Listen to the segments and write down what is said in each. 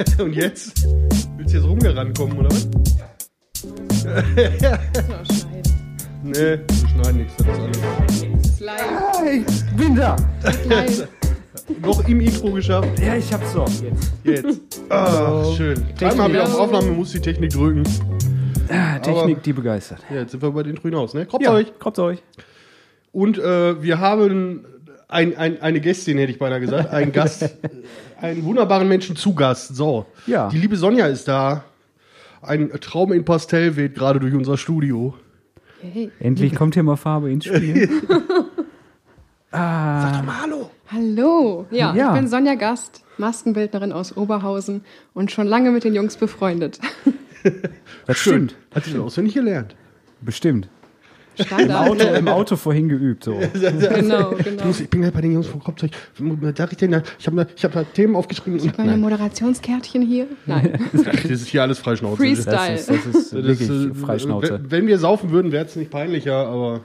Und jetzt? Willst du jetzt rumgerannt kommen, oder was? Nee, wir schneiden nichts, das ist alles. Live. Hey, bin da. Live. Noch im Intro geschafft. Ja, ich hab's so. Jetzt. Jetzt. Ah, schön. Dreimal wieder auf Hallo. Aufnahme muss die Technik drücken. Ah, Technik, die begeistert. Ja, jetzt sind wir über den Intro hinaus, ne? Kommt Ja, euch. kommt euch. Und äh, wir haben ein, ein, eine Gästin, hätte ich beinahe gesagt. Einen Gast. einen wunderbaren Menschen zu Gast. So. Ja. Die liebe Sonja ist da. Ein Traum in Pastell weht gerade durch unser Studio. Hey. Endlich kommt hier mal Farbe ins Spiel. Sag mal Hallo. Hallo. Ja, Ja. ich bin Sonja Gast, Maskenbildnerin aus Oberhausen und schon lange mit den Jungs befreundet. Das stimmt. Hat sie auswendig gelernt? Bestimmt. Im. Auto, Im Auto vorhin geübt. So. genau, Ich, genau. muss, ich bin gleich bei den Jungs vom Kopfzeug. Darf ich denn da? Ich habe da, ich hab da Themen aufgeschrieben. Und, Meine nein, Moderationskärtchen hier? Nein. das ist hier alles Freischnauze. Freestyle. Das ist, das ist Das wirklich ist, äh, Freischnauze. Wenn, wir saufen würden, wäre es nicht peinlicher, aber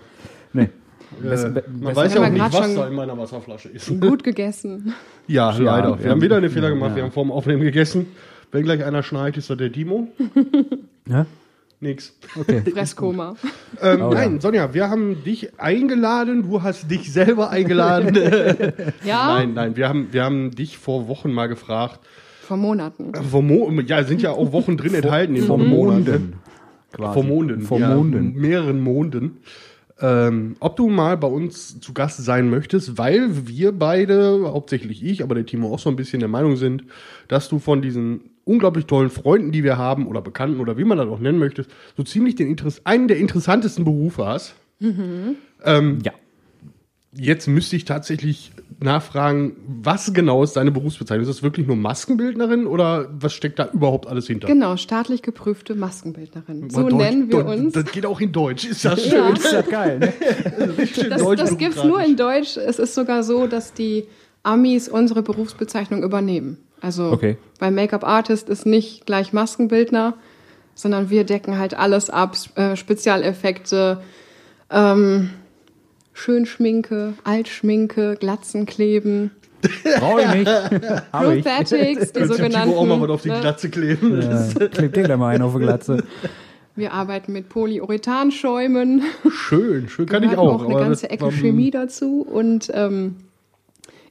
Nee. äh, Besser- be- man weiß ja auch nicht, was da in meiner Wasserflasche ist. Gut gegessen. Ja, leider. Wir ja. haben wieder einen Fehler gemacht. Ja. Wir haben vor dem Aufnehmen gegessen. Wenn gleich einer schneit, ist das der Timo. Ja? Nix. Okay. Fresskoma. Ähm, Oh, nein, Sonja, wir haben dich eingeladen. Du hast dich selber eingeladen. Ja, nein, nein, wir haben, wir haben dich vor Wochen mal gefragt. vor Monaten. Vor Mo ja, sind ja auch Wochen drin enthalten in Vom dem Monat. ne? Monden. Quasi. Vor Monden. Vor ja, Monden. Mehreren Monden. Ähm, ob du mal bei uns zu Gast sein möchtest, weil wir beide, hauptsächlich ich, aber der Timo auch so ein bisschen der Meinung sind, dass du von diesen unglaublich tollen Freunden, die wir haben, oder Bekannten, oder wie man das auch nennen möchte, so ziemlich den Interess einen der interessantesten Berufe hast. Ähm, Ja. Jetzt müsste ich tatsächlich nachfragen, was genau ist deine Berufsbezeichnung? Ist das wirklich nur Maskenbildnerin oder was steckt da überhaupt alles hinter? Genau, staatlich geprüfte Maskenbildnerin. So Deutsch- nennen wir Deutsch- uns. Das geht auch in Deutsch, ist das Ja. schön. Ist das geil, ne? Das, das gibt es nur in Deutsch. Es ist sogar so, dass die Amis unsere Berufsbezeichnung übernehmen. Also Okay. bei Make-up-Artist ist nicht gleich Maskenbildner, sondern wir decken halt alles ab. Äh, Spezialeffekte, ähm, Schönschminke, Altschminke, Glatzenkleben, Brauche ich nicht. Ich. Prosthetics, die sogenannten. Timo auch mal was auf die ne? Glatze kleben? Ja, klebt dir gleich mal einen auf die Glatze. Wir arbeiten mit Polyurethanschäumen. Schön, schön kann ich auch. noch eine ganze Ecke Chemie dazu und ähm,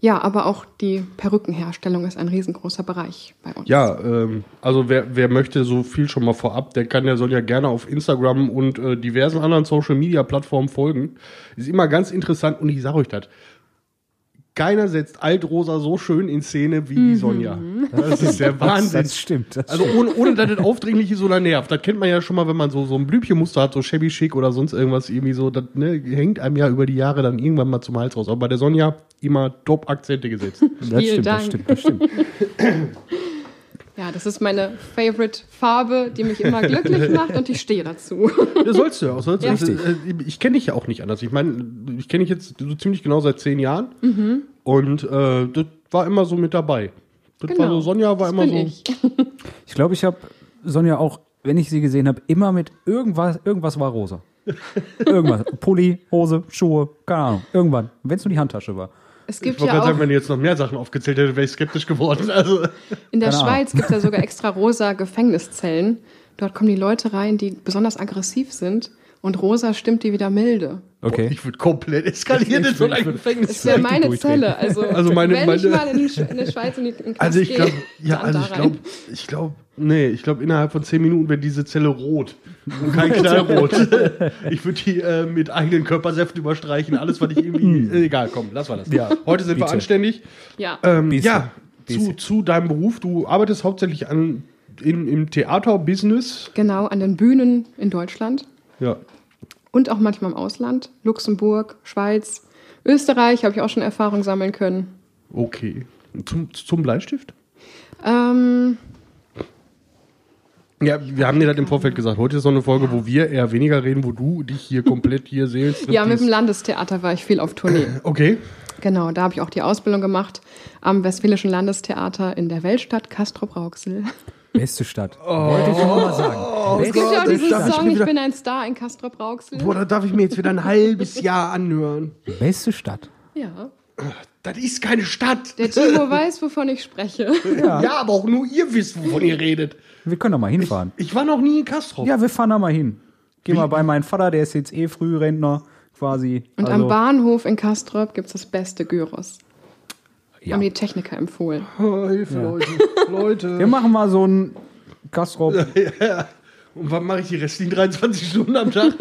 ja, aber auch die Perückenherstellung ist ein riesengroßer Bereich bei uns. Ja, ähm, also wer, wer möchte so viel schon mal vorab, der kann ja soll ja gerne auf Instagram und äh, diversen anderen Social Media Plattformen folgen. Ist immer ganz interessant und ich sage euch das. Keiner setzt Altrosa so schön in Szene wie die Sonja. Das ist der Wahnsinn. Das stimmt. Das Also ohne, ohne dass das aufdringlich ist oder nervt. Das kennt man ja schon mal, wenn man so, so ein Blümchenmuster hat, so shabby chic oder sonst irgendwas irgendwie so. Das ne, hängt einem ja über die Jahre dann irgendwann mal zum Hals raus. Aber bei der Sonja immer Top-Akzente gesetzt. Das Vielen stimmt, das Dank. stimmt, das stimmt. Ja, das ist meine Favorite Farbe, die mich immer glücklich macht und ich stehe dazu. Das sollst du ja auch. Sollst, Ja. also, äh, ich kenne dich ja auch nicht anders. Ich meine, ich kenne dich jetzt so ziemlich genau seit zehn Jahren. Mhm. Und äh, das war immer so mit dabei. Das war so, Sonja war das immer so. Ich. Ich glaube, ich habe Sonja auch, wenn ich sie gesehen habe, immer mit irgendwas, irgendwas war rosa. Irgendwas. Pulli, Hose, Schuhe, keine Ahnung. Irgendwann. Wenn es nur die Handtasche war. Es Ich gibt wollte ja gerade sagen, auch, wenn du jetzt noch mehr Sachen aufgezählt hättest, wäre ich skeptisch geworden. Also, in der. Schweiz gibt es ja sogar extra rosa Gefängniszellen. Dort kommen die Leute rein, die besonders aggressiv sind und rosa stimmt die wieder milde. Okay. ich würde komplett eskalieren Ich in so einem ich Gefängnis. Das wäre meine. Zelle. Also, Also meine- wenn ich meine- mal in, in der Schweiz in die in Also ich glaube, ja, also ich glaube, ich glaube, nee, ich glaube innerhalb von zehn Minuten wird diese Zelle rot und kein Knallrot. ich würde die äh, mit eigenen Körpersäften überstreichen, alles, was ich irgendwie, äh, egal, komm, lass mal das. Ja, Heute sind wir bitte. anständig. Ja. Ähm, ja, zu, zu deinem Beruf. Du arbeitest hauptsächlich an, in, im Theaterbusiness. Genau, an den Bühnen in Deutschland Ja. Und auch manchmal im Ausland. Luxemburg, Schweiz, Österreich habe ich auch schon Erfahrung sammeln können. Okay. Zum, zum Bleistift? Ähm, Ja, wir haben dir das im Vorfeld gesagt. Heute ist so eine Folge, wo wir eher weniger reden, wo du dich hier komplett hier sehlst. ja, mit dem Landestheater war ich viel auf Tournee. Okay. Genau, da habe ich auch die Ausbildung gemacht am Westfälischen Landestheater in der Weltstadt Castrop-Rauxel. Beste Stadt. Wollte ich nur mal sagen. Es gibt ja auch diesen ich Song, ich wieder- bin ein Star in Castrop-Rauxel. Boah, da darf ich mir jetzt wieder ein halbes Jahr anhören. Beste Stadt. Ja, Das ist keine Stadt. Der Timo weiß, wovon ich spreche. Ja. aber auch nur ihr wisst, wovon ihr redet. Wir können doch mal hinfahren. Ich war noch nie in Kastrop. Ja, wir fahren da mal hin. Geh mal bei meinem Vater, der ist jetzt eh Frührentner quasi. Und Also, am Bahnhof in Kastrop gibt es das beste Gyros. Ja. Haben die Techniker empfohlen. Oh, Hilfe, Leute. Leute. Wir machen mal so ein Kastrop. Und wann mache ich die restlichen 23 Stunden am Tag?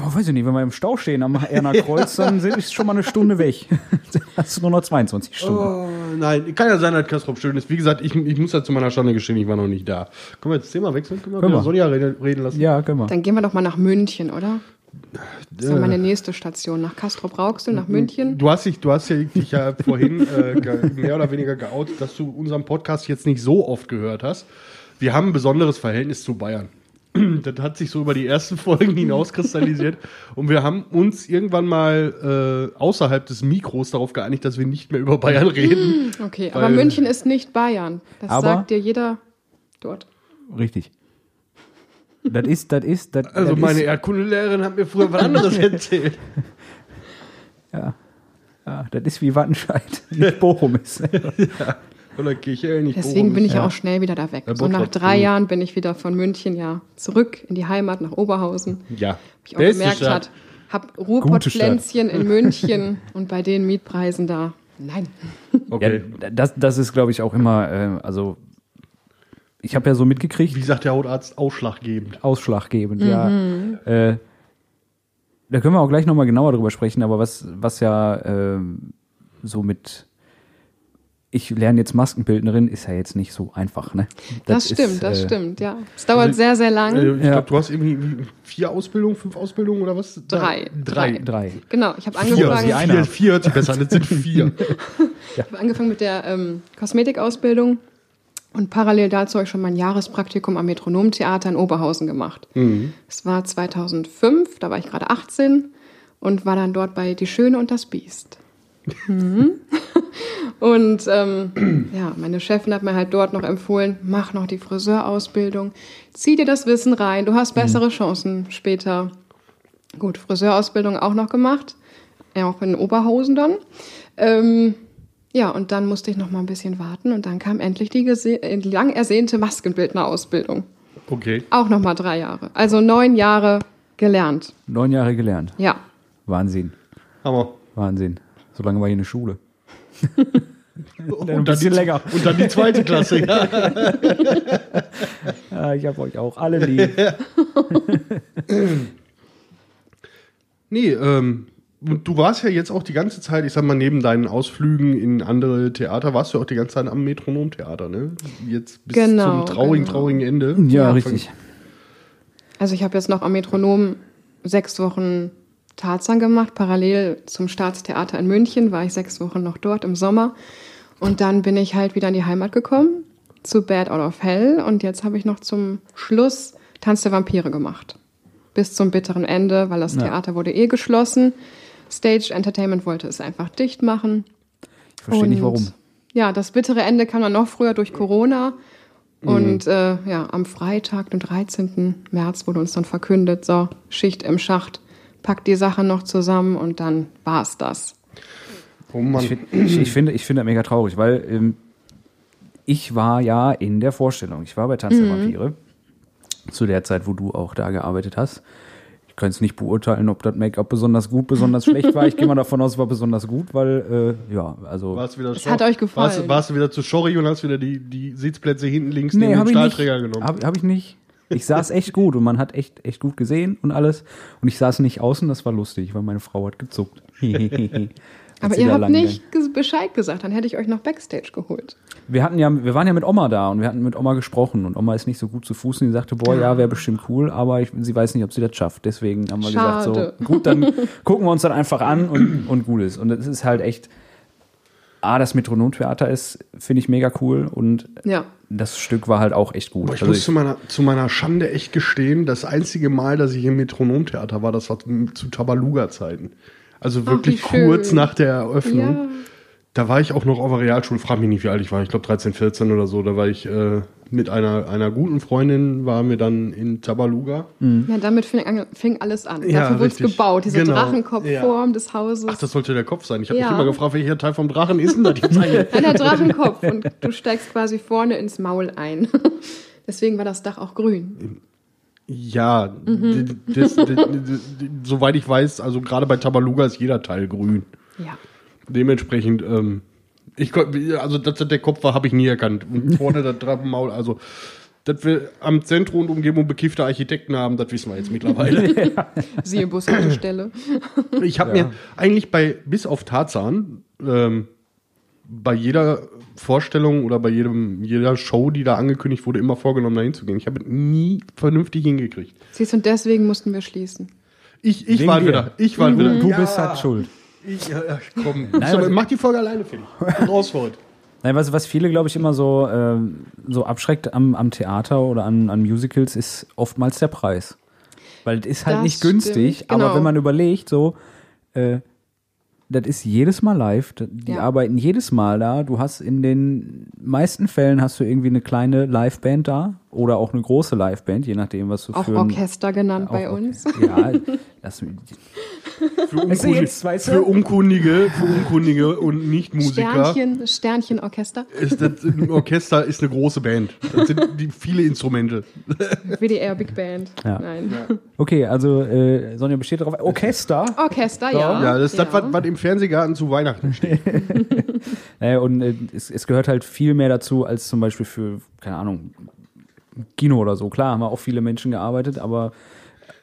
Oh, weiß ich nicht, wenn wir im Stau stehen am Erner Kreuz, dann sind- ist schon mal eine Stunde weg. Dann hast du nur noch 22 Stunden. Oh, nein, kann ja sein, dass Kastrop schön ist. Wie gesagt, ich, ich muss ja zu meiner Schande gestehen, ich war noch nicht da. Können wir jetzt das Thema wechseln? Können wir Können wir. Sonja reden, reden lassen? Ja, können wir. Dann gehen wir doch mal nach München, oder? Das ist Äh. meine nächste Station. Nach Castrop-Rauxel, nach München. Du hast dich, du hast ja, dich ja vorhin äh, mehr oder weniger geoutet, dass du unseren Podcast jetzt nicht so oft gehört hast. Wir haben ein besonderes Verhältnis zu Bayern. Das hat sich so über die ersten Folgen hinauskristallisiert. Und wir haben uns irgendwann mal äh, außerhalb des Mikros darauf geeinigt, dass wir nicht mehr über Bayern reden. Okay, Weil- aber München ist nicht Bayern. Das Aber- sagt dir jeder dort. Richtig. Das ist, das ist, das, Also das meine Erdkundelehrerin hat mir früher was anderes erzählt. ja, ja, das ist wie Wattenscheid, nicht Bochum ist. Oder Kirche, nicht Deswegen Bochum. bin ich Ja. auch schnell wieder da weg. Ja, so nach drei mhm. Jahren bin ich wieder von München ja zurück in die Heimat nach Oberhausen. Ja. Hab ich auch Beste gemerkt Stadt. hat, hab Ruhrpottpflänzchen in München und bei den Mietpreisen da. Nein. Okay. Ja, das, das ist, glaube ich, auch immer, äh, also ich habe ja so mitgekriegt, Wie sagt der Hautarzt, ausschlaggebend. ausschlaggebend, ja. Äh, da können wir auch gleich nochmal genauer drüber sprechen, aber was, was ja ähm, so mit ich lerne jetzt Maskenbildnerin, ist ja jetzt nicht so einfach, ne? Das, stimmt, ist, das äh, stimmt, ja. Es dauert Also, sehr, sehr lang. Äh, ich Ja. glaube, du hast irgendwie vier Ausbildungen, fünf Ausbildungen oder was? Drei. Drei. Drei. genau, ich habe Vier, angefangen, die eine. vier, vier hört sich besser an, das sind vier. ich hab angefangen mit der ähm, Kosmetikausbildung und parallel dazu habe ich schon mein Jahrespraktikum am Metronomtheater in Oberhausen gemacht. Es war 2005, da war ich gerade 18 und war dann dort bei Die Schöne und das Biest. Mhm. Und ähm, ja, meine Chefin hat mir halt dort noch empfohlen, mach noch die Friseurausbildung, zieh dir das Wissen rein, du hast bessere Chancen später. Gut, Friseurausbildung auch noch gemacht, ja, auch in Oberhausen dann. Ähm, ja, und dann musste ich noch mal ein bisschen warten und dann kam endlich die, äh, die lang ersehnte Maskenbildnerausbildung. Okay. Auch noch mal drei Jahre, also neun Jahre gelernt. Neun Jahre gelernt. Ja, Wahnsinn. Hammer. Wahnsinn. So lange war ich in der Schule. Und dann, bisschen die, länger. und dann die zweite Klasse. Ja. Ja, ich habe euch auch alle lieb. Nee, ähm, du warst ja jetzt auch die ganze Zeit, ich sag mal, neben deinen Ausflügen in andere Theater, warst du auch die ganze Zeit am Metronomtheater, ne? Jetzt bis Genau, zum traurigen, genau. traurigen Ende. Ja, Anfang- richtig. Also ich habe jetzt noch am Metronom sechs Wochen Tarzan gemacht. Parallel zum Staatstheater in München war ich sechs Wochen noch dort im Sommer. Und dann bin ich halt wieder in die Heimat gekommen, zu Bad Out of Hell. Und jetzt habe ich noch zum Schluss Tanz der Vampire gemacht. Bis zum bitteren Ende, weil das Ja. Theater wurde eh geschlossen. Stage Entertainment wollte es einfach dicht machen. Ich verstehe nicht Und, warum. Ja, das bittere Ende kam dann noch früher durch Corona. Und äh, ja, am Freitag, den 13. März, wurde uns dann verkündet, so, Schicht im Schacht, packt die Sachen noch zusammen und dann war's das. Oh Mann. Ich, find, ich, ich finde, ich finde das mega traurig, weil ähm, ich war ja in der Vorstellung. Ich war bei Tanz der Vampire. Zu der Zeit, wo du auch da gearbeitet hast. Ich kann es nicht beurteilen, ob das Make-up besonders gut, besonders schlecht war. Ich gehe mal davon aus, es war besonders gut, weil, äh, ja, also. Warst du wieder Es hat euch gefallen. Warst, warst du wieder zu Schorri und hast wieder die, die Sitzplätze hinten links neben hab den ich nicht. Stahlträger genommen? Hab, hab ich nicht. Ich saß echt gut und man hat echt, echt gut gesehen und alles. Und ich saß nicht außen, das war lustig, weil meine Frau hat gezuckt. Aber ihr habt nicht ges- Bescheid gesagt, dann hätte ich euch noch Backstage geholt. Wir hatten ja, wir waren ja mit Oma da und wir hatten mit Oma gesprochen und Oma ist nicht so gut zu Fuß und die sagte, boah, ja, wäre bestimmt cool, aber ich, sie weiß nicht, ob sie das schafft. Deswegen haben wir Schade. gesagt, so, gut, dann gucken wir uns dann einfach an und, und gut ist. Und es ist halt echt, A, das Metronomtheater ist, finde ich mega cool und Ja. das Stück war halt auch echt gut. Boah, ich Also muss zu meiner, zu meiner Schande echt gestehen, das einzige Mal, dass ich im Metronomtheater war, das war zu Tabaluga-Zeiten. Also wirklich schön. kurz nach der Eröffnung. Ja. Da war ich auch noch auf der Realschule, frag mich nicht, wie alt ich war, ich glaube 13, 14 oder so. Da war ich äh, mit einer, einer guten Freundin, waren wir dann in Tabaluga. Ja, damit fing, fing alles an. Ja, Dafür wurde es gebaut, diese Genau. Drachenkopfform des Hauses. Ach, das sollte der Kopf sein. Ich habe Ja. mich immer gefragt, welcher Teil vom Drachen ist denn das jetzt eigentlich? Nein, der Drachenkopf. Und du steigst quasi vorne ins Maul ein. Deswegen war das Dach auch grün. Ja, d- das, d- d- d- soweit ich weiß, also gerade bei Tabaluga ist jeder Teil grün. Ja. Dementsprechend, ähm, ich also dass das der Kopf war, habe ich nie erkannt. Und vorne das Drachenmaul, also dass wir am Zentrum und Umgebung bekiffte Architekten haben, das wissen wir jetzt mittlerweile. Siehe Bushaltestelle. Ich habe mir eigentlich bei, bis auf Tarzan, ähm, bei jeder Vorstellung oder bei jedem, jeder Show, die da angekündigt wurde, immer vorgenommen, da hinzugehen. Ich habe es nie vernünftig hingekriegt. Siehst du, und deswegen mussten wir schließen. Ich, ich Wegen war dir. wieder. Ich war wieder. Du Ja, bist halt schuld. Ich, ja, komm. Nein, so, aber- mach die Folge alleine fertig. Raus für heute. Nein, was, was viele, glaube ich, immer so, ähm, so abschreckt am, am Theater oder an, an Musicals, ist oftmals der Preis. Weil es ist halt Das nicht günstig, stimmt, genau. aber wenn man überlegt, so, äh, das ist jedes Mal live, die Ja. arbeiten jedes Mal da. Du hast in den meisten Fällen hast du irgendwie eine kleine Liveband da oder auch eine große Liveband, je nachdem, was du Auch für ein- Orchester genannt auch bei uns. Ja, das, Für, Unkundige, jetzt, weißt du? für Unkundige, für Unkundige und Nicht-Musiker Sternchen, Sternchenorchester. ist das ein Orchester ist eine große Band. Das sind die viele Instrumente. WDR Big Band. Ja. Nein. okay, also äh, Sonja besteht darauf. Orchester. Orchester, ja. Ja, das ist das, was, was im Fernsehgarten zu Weihnachten steht. Naja, und äh, es, es gehört halt viel mehr dazu als zum Beispiel für, keine Ahnung, Kino oder so. Klar, haben wir auch viele Menschen gearbeitet, aber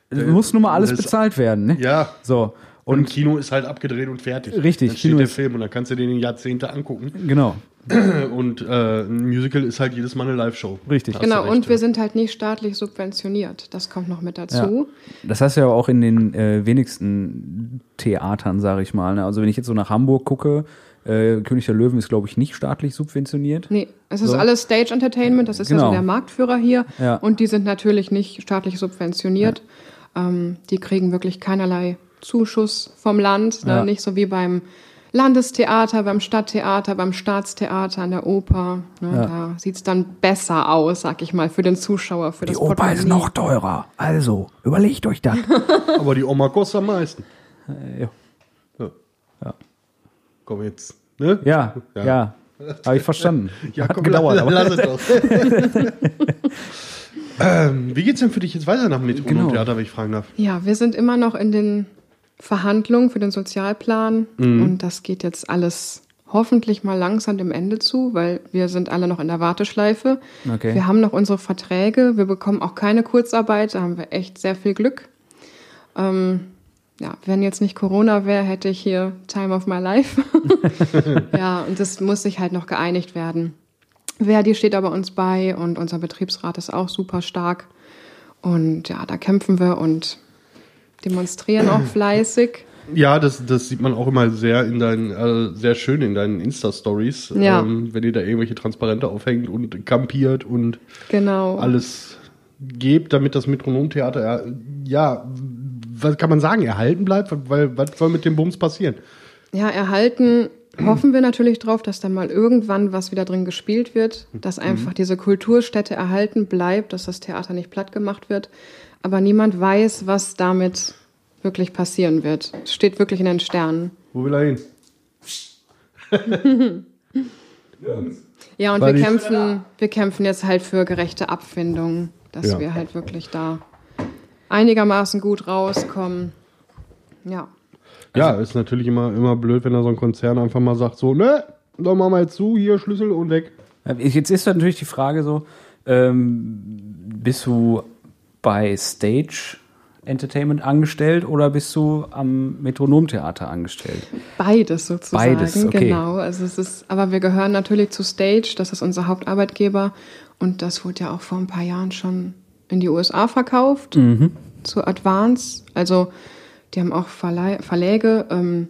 es muss nun mal alles bezahlt werden. Ne? Ja. So, Und, und Kino ist halt abgedreht und fertig. Richtig, Dann steht Kino der ist- Film und dann kannst du den in Jahrzehnte angucken. genau, Und äh, ein Musical ist halt jedes Mal eine Live-Show. richtig. Hast du Genau, recht, und wir ja. sind halt nicht staatlich subventioniert. Das kommt noch mit dazu. Das heißt ja auch in den äh, wenigsten Theatern, sage ich mal. Ne? Also wenn ich jetzt so nach Hamburg gucke, äh, König der Löwen ist, glaube ich, nicht staatlich subventioniert. Nee, es ist So. alles Stage Entertainment, das ist ja Genau. so der Marktführer hier. Ja. Und die sind natürlich nicht staatlich subventioniert. Ähm, die kriegen wirklich keinerlei Zuschuss vom Land. Ne? Ja. Nicht so wie beim Landestheater, beim Stadttheater, beim Staatstheater, an der Oper. Ne? Ja. Da sieht's dann besser aus, sag ich mal, für den Zuschauer, für Die das Oper ist noch teurer. Also, überlegt euch das. Aber die Oma kostet am meisten. ja. Ja. Komm jetzt. Ne? Ja, Ja. ja. Habe ich verstanden. Ja, Hat komm, gedauert, la- aber. lass es doch. ähm, wie geht's denn für dich jetzt weiter nach dem Metronom Genau. Theater, wenn ich fragen darf? Ja, wir sind immer noch in den Verhandlungen für den Sozialplan Mhm. und das geht jetzt alles hoffentlich mal langsam dem Ende zu, weil wir sind alle noch in der Warteschleife. Okay. Wir haben noch unsere Verträge, wir bekommen auch keine Kurzarbeit, da haben wir echt sehr viel Glück. Ähm, ja, wenn jetzt nicht Corona wäre, hätte ich hier Time of my life. ja, und das muss sich halt noch geeinigt werden. Verdi steht aber uns bei und unser Betriebsrat ist auch super stark. Und ja, da kämpfen wir und demonstrieren auch fleißig. Ja, das, das sieht man auch immer sehr in deinen, äh, sehr schön in deinen Insta-Stories, Ja. ähm, wenn ihr da irgendwelche Transparente aufhängt und kampiert und Genau. alles gebt, damit das Metronomtheater, ja, ja, was kann man sagen, erhalten bleibt? Weil, was soll mit dem Bums passieren? Ja, erhalten hoffen wir natürlich drauf, dass dann mal irgendwann was wieder drin gespielt wird, dass einfach diese Kulturstätte erhalten bleibt, dass das Theater nicht platt gemacht wird. Aber niemand weiß, was damit wirklich passieren wird. Es steht wirklich in den Sternen. Wo will er hin? Ja, und Weil wir kämpfen, wir kämpfen jetzt halt für gerechte Abfindung, dass Ja. wir halt wirklich da einigermaßen gut rauskommen. Ja. Ja, ist natürlich immer, immer blöd, wenn da so ein Konzern einfach mal sagt, so, ne, dann machen wir jetzt zu, hier Schlüssel und weg. Jetzt ist natürlich die Frage so, ähm, bist du bei Stage Entertainment angestellt oder bist du am Metronomtheater angestellt? Beides sozusagen, Beides, okay. genau. Also es ist, aber wir gehören natürlich zu Stage, das ist unser Hauptarbeitgeber und das wurde ja auch vor ein paar Jahren schon in die USA verkauft, Mhm. zu Advance. Also die haben auch Verlei Verläge. Ähm,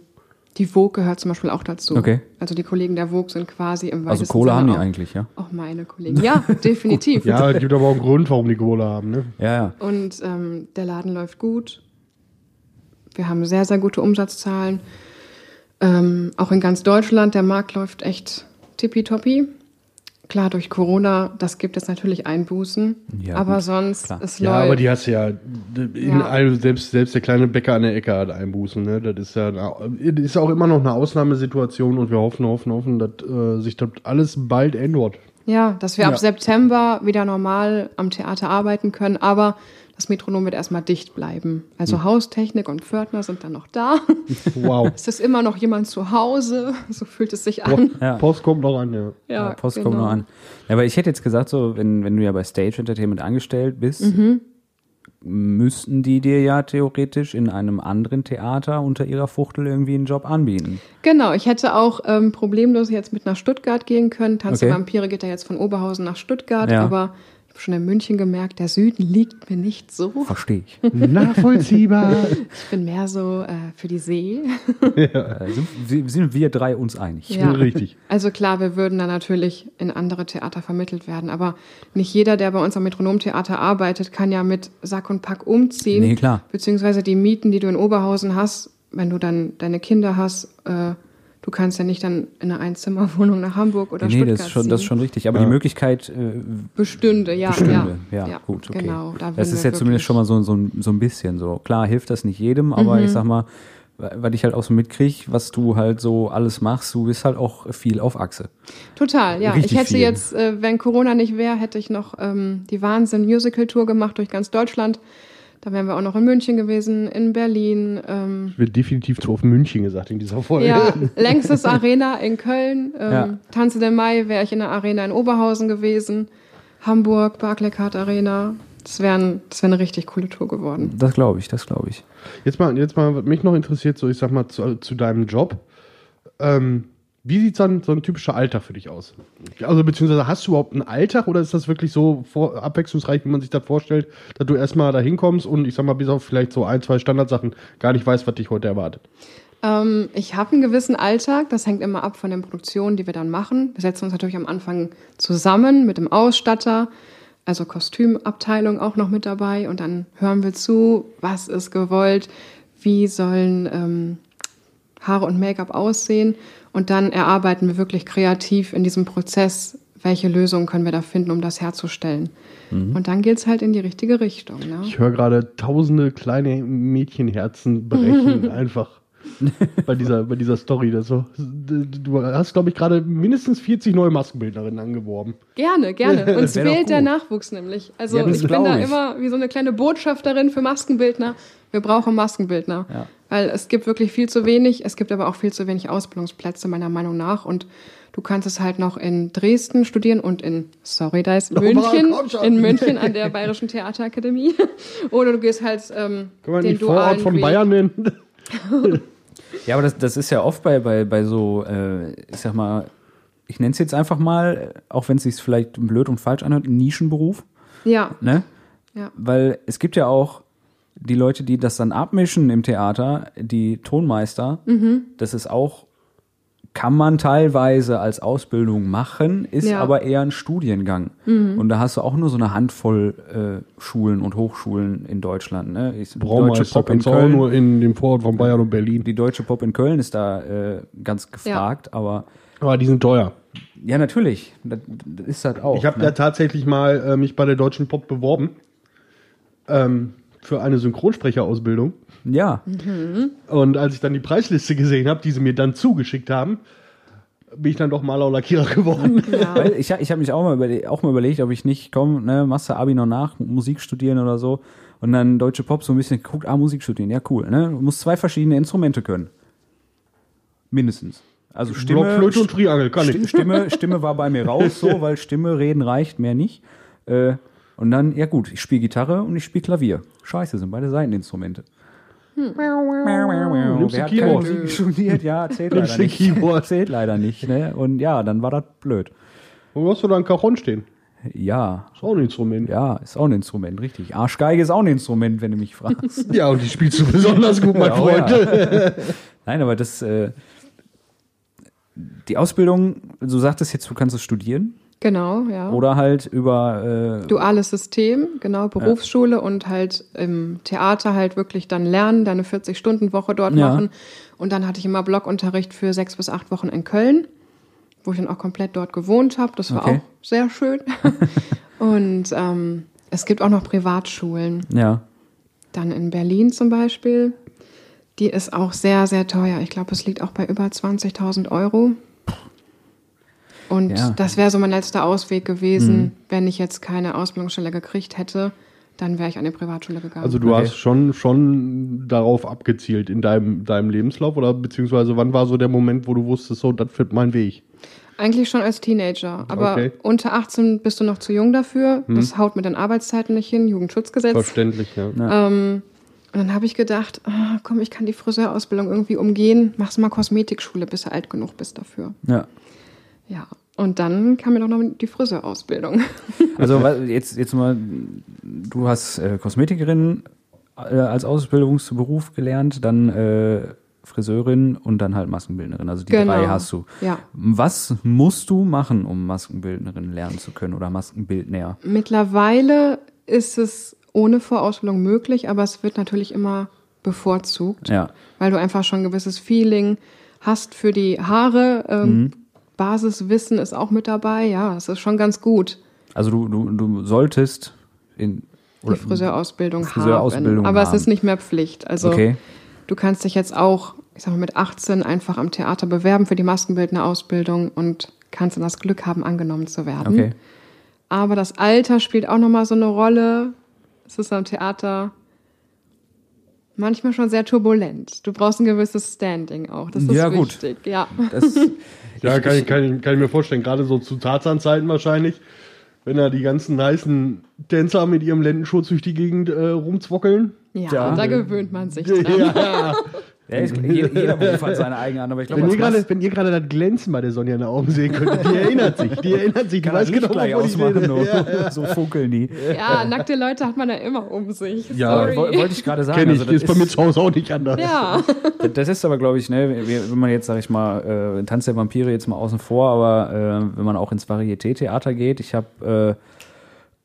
die Vogue gehört zum Beispiel auch dazu. Okay. Also die Kollegen der Vogue sind quasi im Also weitesten Kohle Sinne haben die auch, eigentlich, ja? Auch meine Kollegen. Ja, definitiv. Ja, es gibt aber auch einen Grund, warum die Kohle haben, ne? Ja, ja. Und ähm, der Laden läuft gut. Wir haben sehr, sehr gute Umsatzzahlen. Ähm, auch in ganz Deutschland, der Markt läuft echt tippitoppi. Klar, durch Corona, das gibt es natürlich Einbußen. Ja, aber gut, sonst, klar. es Ja, läuft. aber die hast du ja, in Ja. all- selbst, selbst der kleine Bäcker an der Ecke hat Einbußen. Ne? Das ist ja eine- ist auch immer noch eine Ausnahmesituation und wir hoffen, hoffen, hoffen, dass äh, sich das alles bald ändert. Ja, dass wir Ja. ab September wieder normal am Theater arbeiten können, aber das Metronom wird erstmal dicht bleiben. Also Haustechnik und Pförtner sind dann noch da. Wow. es ist immer noch jemand zu Hause, so fühlt es sich an. Ja. Post kommt noch an, ja. Ja, Post genau. kommt noch an. Ja, aber ich hätte jetzt gesagt, so, wenn, wenn du ja bei Stage Entertainment angestellt bist, Mhm. müssten die dir ja theoretisch in einem anderen Theater unter ihrer Fuchtel irgendwie einen Job anbieten. Genau, ich hätte auch ähm, problemlos jetzt mit nach Stuttgart gehen können. Tanz der Okay. Vampire geht ja jetzt von Oberhausen nach Stuttgart, Ja. aber habe schon in München gemerkt, der Süden liegt mir nicht so. Verstehe ich. Nachvollziehbar. Ich bin mehr so äh, für die See. Äh, sind, sind wir drei uns einig? Ja. Richtig. Also klar, wir würden dann natürlich in andere Theater vermittelt werden, aber nicht jeder, der bei uns am Metronomtheater arbeitet, kann ja mit Sack und Pack umziehen. Nee, klar. Beziehungsweise die Mieten, die du in Oberhausen hast, wenn du dann deine Kinder hast, äh, du kannst ja nicht dann in eine Einzimmerwohnung nach Hamburg oder Nee, Stuttgart das ist, schon, das ist ziehen. schon richtig. Aber die Möglichkeit äh, Bestünde, ja, bestünde. ja. Ja, gut, okay. Genau, da das ist ja zumindest schon mal so, so, ein- so ein bisschen so. Klar hilft das nicht jedem, aber Mhm. ich sag mal, weil ich halt auch so mitkriege, was du halt so alles machst, du bist halt auch viel auf Achse. Total, ja. Richtig ich hätte viel. jetzt, äh, wenn Corona nicht wäre, hätte ich noch ähm, die Wahnsinn-Musical-Tour gemacht durch ganz Deutschland. Da wären wir auch noch in München gewesen, in Berlin. Ähm, Wird definitiv zu oft München gesagt in dieser Folge. ja, längstes Arena in Köln. Ähm, Ja. Tanze der Mai wäre ich in der Arena in Oberhausen gewesen. Hamburg, Barclaycard Arena. Das wäre das wär eine richtig coole Tour geworden. Das glaube ich, das glaube ich. Jetzt mal, jetzt mal, was mich noch interessiert, so ich sag mal, zu, zu deinem Job. Ähm, wie sieht so ein, so ein typischer Alltag für dich aus? Also, beziehungsweise hast du überhaupt einen Alltag oder ist das wirklich so vor, abwechslungsreich, wie man sich das vorstellt, dass du erstmal da hinkommst und ich sag mal, bis auf vielleicht so ein, zwei Standardsachen gar nicht weißt, was dich heute erwartet? Ähm, ich habe einen gewissen Alltag, das hängt immer ab von den Produktionen, die wir dann machen. Wir setzen uns natürlich am Anfang zusammen mit dem Ausstatter, also Kostümabteilung auch noch mit dabei und dann hören wir zu, was ist gewollt, wie sollen ähm, Haare und Make-up aussehen und dann erarbeiten wir wirklich kreativ in diesem Prozess, welche Lösungen können wir da finden, um das herzustellen. Und dann geht's halt in die richtige Richtung. Ne? Ich höre gerade tausende kleine Mädchenherzen brechen, einfach. bei dieser, bei dieser Story. Das so, du hast, glaube ich, gerade mindestens 40 neue Maskenbildnerinnen angeworben. Gerne, gerne. Uns fehlt der. Nachwuchs nämlich. Also Ja, ich bin da ich. immer wie so eine kleine Botschafterin für Maskenbildner. Wir brauchen Maskenbildner. Ja. Weil es gibt wirklich viel zu wenig. Es gibt aber auch viel zu wenig Ausbildungsplätze, meiner Meinung nach. Und du kannst es halt noch in Dresden studieren und in, sorry, da ist München, in München an der Bayerischen Theaterakademie. Oder du gehst halt ähm, Können wir den nicht Vorort von Weg. Bayern nennen? Ja, aber das, das ist ja oft bei, bei, bei so, äh, ich sag mal, ich nenne es jetzt einfach mal, auch wenn es sich vielleicht blöd und falsch anhört, ein Nischenberuf, Ja, ne? ja. Weil es gibt ja auch die Leute, die das dann abmischen im Theater, die Tonmeister, Mhm. das ist auch, kann man teilweise als Ausbildung machen, ist Ja. Mhm. aber eher ein Studiengang. Und da hast du auch nur so eine Handvoll äh, Schulen und Hochschulen in Deutschland. Ne? Ich, die Braumeister Pop in Köln, nur in dem Vorort von Bayern und Berlin. die Deutsche Pop in Köln ist da äh, ganz gefragt, aber Aber die sind teuer. ja, natürlich. Das, das ist das auch. Ich habe ne? ja tatsächlich mal äh, mich bei der Deutschen Pop beworben. Ähm, für eine Synchronsprecherausbildung. ja, Und als ich dann die Preisliste gesehen habe, die sie mir dann zugeschickt haben, bin ich dann doch Maler und Lackierer geworden. Weil ich, ich habe mich auch mal, überle auch mal überlegt, ob ich nicht komm, ne, machst du Abi noch nach, Musik studieren oder so. Und dann deutsche Pop so ein bisschen guckt, ah, Musik studieren, ja cool, ne? Du musst zwei verschiedene Instrumente können. Mindestens. Also Stimme, Blockflöte und Triangel, kann Sti- ich. Stimme, Stimme war bei mir raus, so, weil Stimme reden reicht, mehr nicht. Äh, und dann, ja gut, ich spiele Gitarre und ich spiele Klavier. Scheiße, sind beide Seiteninstrumente. Du Wer hat Keyboard? Studiert? Ja, zählt leider nicht. Keyboard? Zählt leider nicht, ne? Und ja, dann war das blöd. Wo hast du da ein Cajon stehen? Ja, Ist auch ein Instrument. ja, ist auch ein Instrument, richtig. Arschgeige ist auch ein Instrument, wenn du mich fragst. Ja, und die spielst du besonders gut, mein Ja, oh Freund. ja. Nein, aber das, äh, die Ausbildung, du sagtest jetzt, du kannst es studieren. Genau, ja. Oder halt über äh, Duales System, genau, Berufsschule und halt im Theater halt wirklich dann lernen, deine 40-Stunden-Woche dort Ja. machen. Und dann hatte ich immer Blockunterricht für sechs bis acht Wochen in Köln, wo ich dann auch komplett dort gewohnt habe. Das war Okay. auch sehr schön. und ähm, es gibt auch noch Privatschulen. ja. Dann in Berlin zum Beispiel. Die ist auch sehr, sehr teuer. Ich glaube, es liegt auch bei über 20.000 Euro. Und Ja. das wäre so mein letzter Ausweg gewesen, wenn ich jetzt keine Ausbildungsstelle gekriegt hätte, dann wäre ich an die Privatschule gegangen. Also du Okay. hast schon, schon darauf abgezielt in deinem, deinem Lebenslauf oder beziehungsweise wann war so der Moment, wo du wusstest, so, das wird mein Weg? Eigentlich schon als Teenager. Aber Okay. unter 18 bist du noch zu jung dafür. Das haut mit den Arbeitszeiten nicht hin. Jugendschutzgesetz. Verständlich, ja. Ähm, und dann habe ich gedacht, ah, komm, ich kann die Friseurausbildung irgendwie umgehen. Machst mal Kosmetikschule, bis du alt genug bist dafür. Ja. Ja. Und dann kam mir doch noch die Friseurausbildung. Also jetzt, jetzt mal, du hast äh, Kosmetikerin äh, als Ausbildungsberuf gelernt, dann äh, Friseurin und dann halt Maskenbildnerin. Also die Genau. drei hast du. Ja. Was musst du machen, um Maskenbildnerin lernen zu können oder Maskenbildner? Mittlerweile ist es ohne Vorausbildung möglich, aber es wird natürlich immer bevorzugt, Ja. weil du einfach schon ein gewisses Feeling hast für die Haare. Ähm, Mhm. Basiswissen ist auch mit dabei. Ja, es ist schon ganz gut, Also du, du, du solltest in die Friseurausbildung, Friseurausbildung haben. Aber es ist nicht mehr Pflicht. Also Okay. du kannst dich jetzt auch, ich sag mal, mit 18 einfach am Theater bewerben für die Maskenbildnerausbildung und kannst dann das Glück haben, angenommen zu werden. Okay. Aber das Alter spielt auch nochmal so eine Rolle. Es ist am Theater manchmal schon sehr turbulent. Du brauchst ein gewisses Standing auch. Das ist Ja, gut. wichtig. Ja. Das, Ja, kann ich, kann, ich, kann ich mir vorstellen, gerade so zu Tarzan-Zeiten wahrscheinlich, wenn da die ganzen nicen Tänzer mit ihrem Lendenschutz durch die Gegend äh, rumzwockeln. ja, Ja. da gewöhnt man sich dran. Ja. Ja, ist, jeder, Beruf hat seine eigene an, aber ich glaube, Wenn, ihr gerade, Mas- wenn ihr gerade das Glänzen bei der Sonja in den Augen sehen könntet, die erinnert sich, die erinnert sich, die kann weiß das Licht genau, gleich ausmachen, nur. Ja. so funkeln die. Ja, nackte Leute hat man ja immer um sich. Ja, Sorry. Wollte ich gerade sagen. Kenn ich, also das ist bei mir zu Hause auch nicht anders. ja. Das- ist aber, glaube ich, ne, wenn man jetzt, sag ich mal, äh, Tanz der Vampire jetzt mal außen vor, aber äh, wenn man auch ins Varieté-Theater geht, ich habe,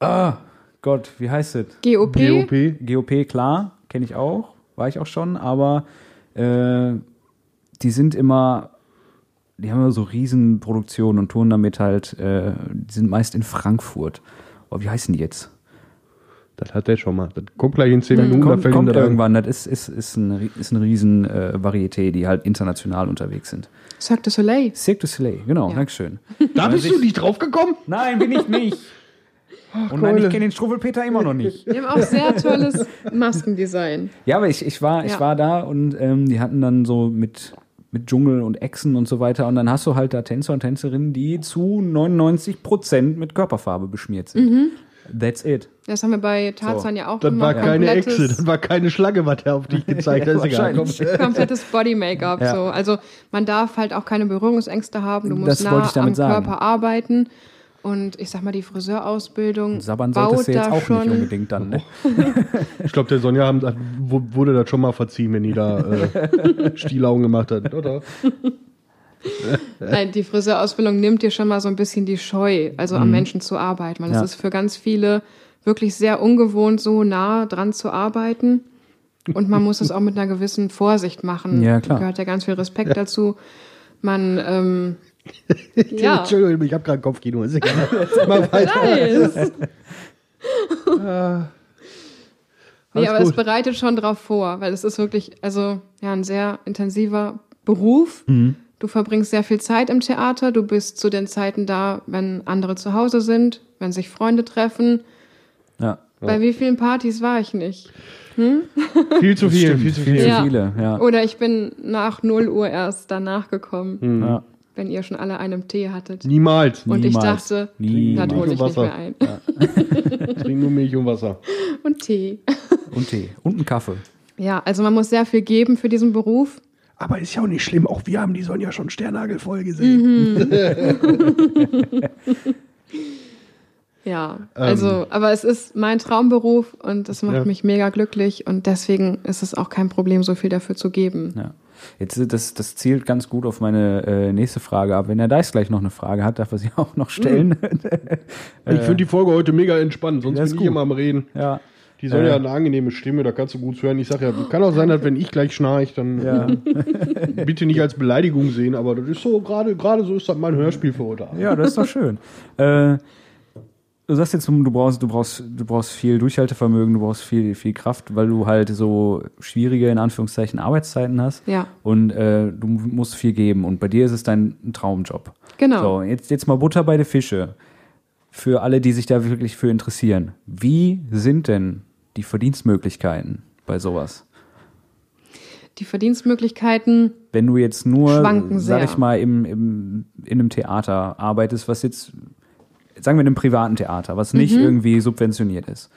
äh, ah, Gott, wie heißt es? GOP. GOP. GOP, klar, kenne ich auch, war ich auch schon, aber äh, die sind immer, die haben immer so Riesenproduktionen und touren damit halt, äh, die sind meist in Frankfurt. Oh, wie heißen die jetzt? Das hat der schon mal. Das kommt gleich in 10 Minuten. da Kommt, fällt ihm kommt irgendwann, das ist, ist, ist ein, ist ein riesen äh, Varieté, die halt international unterwegs sind. Cirque du Soleil. Cirque du Soleil, genau, Ja. Dankeschön. Da bist du nicht drauf gekommen? Nein, bin ich nicht. Und nein, ich kenne den Struwwelpeter immer noch nicht. Die haben auch sehr tolles Maskendesign. Ja, aber ich, ich, war, ich Ja. war da und ähm, die hatten dann so mit, mit Dschungel und Echsen und so weiter. Und dann hast du halt da Tänzer und Tänzerinnen, die zu 99 Prozent mit Körperfarbe beschmiert sind. That's it. Das haben wir bei Tarzan ja auch Das gemacht. war keine Echse, das war keine Schlange, was er auf dich gezeigt hat. Ist egal. Komm. Wahrscheinlich. komplettes Body-Make-up. Ja. So. Also man darf halt auch keine Berührungsängste haben. Du musst Das nah ich damit am sagen. Körper arbeiten. Und ich sag mal, die Friseurausbildung Sabbern solltest du jetzt da auch schon. nicht unbedingt dann. Ne? Ich glaube, der Sonja haben, wurde das schon mal verziehen, wenn die da äh, Stielaugen gemacht hat, oder? Nein, die Friseurausbildung nimmt dir schon mal so ein bisschen die Scheu, also Mhm. am Menschen zu arbeiten. Weil Ja. es ist für ganz viele wirklich sehr ungewohnt, so nah dran zu arbeiten. Und man muss es auch mit einer gewissen Vorsicht machen. Ja, klar. Da gehört ja ganz viel Respekt dazu. Man, ähm, ja. Entschuldigung, ich habe gerade Kopfkino. Ist egal. Mach weiter. Nice. nee, aber es gut. bereitet schon drauf vor, weil es ist wirklich, also ja, ein sehr intensiver Beruf. Mhm. Du verbringst sehr viel Zeit im Theater. Du bist zu den Zeiten da, wenn andere zu Hause sind, wenn sich Freunde treffen. Ja. Bei wie vielen Partys war ich nicht? Viel zu viel, viel zu viel viel. zu Ja. viele. Ja. Oder ich bin nach 0 Uhr erst danach gekommen, Ja. Wenn ihr schon alle einen Tee hattet. Niemals. Und ich Niemals. dachte, Niemals. das hole ich nicht mehr ein. Ich trinke nur Milch und Wasser. Und Tee. Und Tee. Und einen Kaffee. Ja, also man muss sehr viel geben für diesen Beruf. Aber ist ja auch nicht schlimm. Auch wir haben die Sonja schon Sternagel gesehen. Ja, also, aber es ist mein Traumberuf und das macht Ja. mich mega glücklich und deswegen ist es auch kein Problem, so viel dafür zu geben. Ja. Jetzt, äh, das, das zielt ganz gut auf meine äh, nächste Frage ab. Wenn der Dice gleich noch eine Frage hat, darf er sie auch noch stellen. Ich finde die Folge heute mega entspannt, sonst bin ich gut. immer am Reden. ja. Die soll Äh. ja eine angenehme Stimme, da kannst du gut hören. Ich sag ja, kann auch sein, dass wenn ich gleich schnarch, dann Ja. äh, bitte nicht als Beleidigung sehen, aber das ist so, gerade gerade so ist das mein Hörspiel für heute Abend. Ja, das ist doch schön. äh, du sagst jetzt, du brauchst, du brauchst, du brauchst viel Durchhaltevermögen, du brauchst viel, viel Kraft, weil du halt so schwierige, in Anführungszeichen, Arbeitszeiten hast. Ja. Und äh, du musst viel geben. Und bei dir ist es dein Traumjob. Genau. So, jetzt, jetzt mal Butter bei die Fische. Für alle, die sich da wirklich für interessieren. Wie sind denn die Verdienstmöglichkeiten bei sowas? Die Verdienstmöglichkeiten, Wenn du jetzt nur, sag ich mal, im, im, in einem Theater arbeitest, was jetzt, sagen wir in einem privaten Theater, was nicht Mhm. irgendwie subventioniert ist.